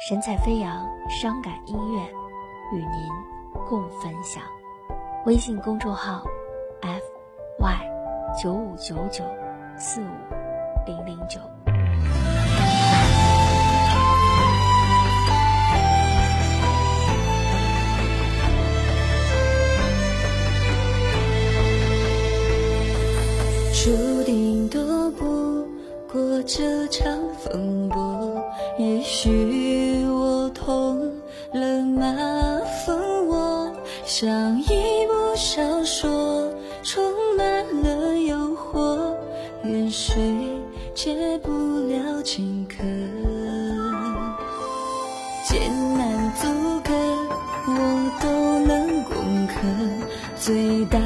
神采飞扬，伤感音乐与您共分享。微信公众号：f y 九五九九四五零零九。注定躲不过这场风波，也许我痛了马蜂窝，像一部小说，充满了诱惑，远水解不了近渴，艰难阻隔，我都能攻克，最大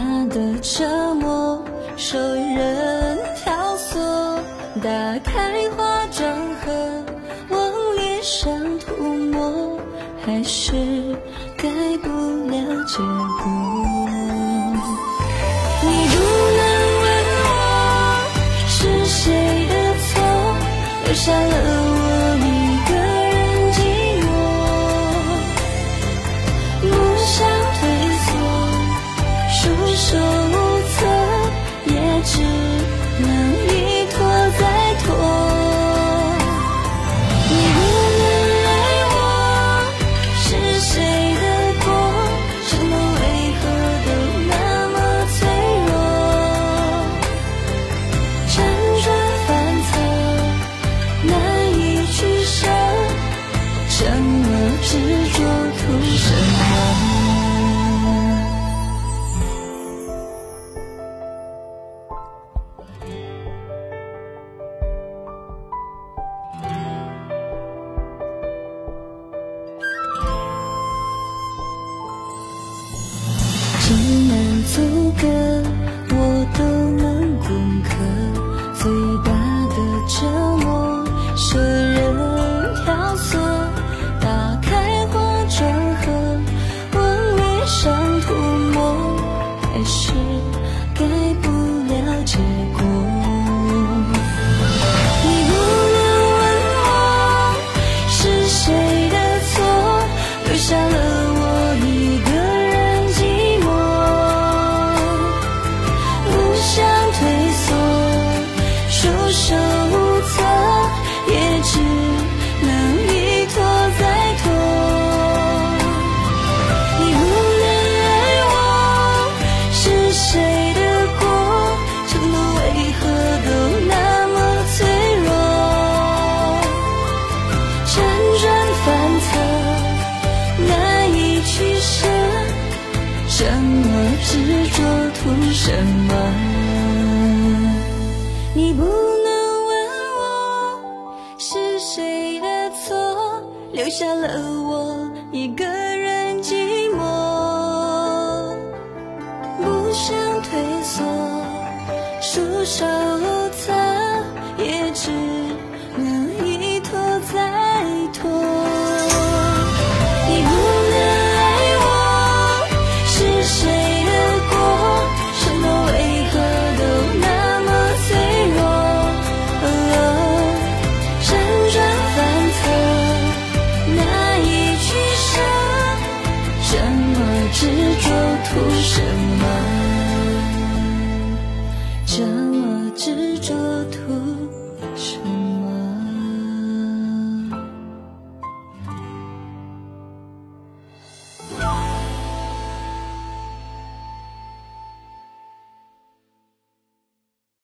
打开化妆盒，往脸上涂抹，还是改不了结果。你不能问我是谁的错，留下了。情难阻隔，这么执着图什么？你不能问我是谁的错，留下了我一个人寂寞。不想退缩，束手无策。我执着图什么？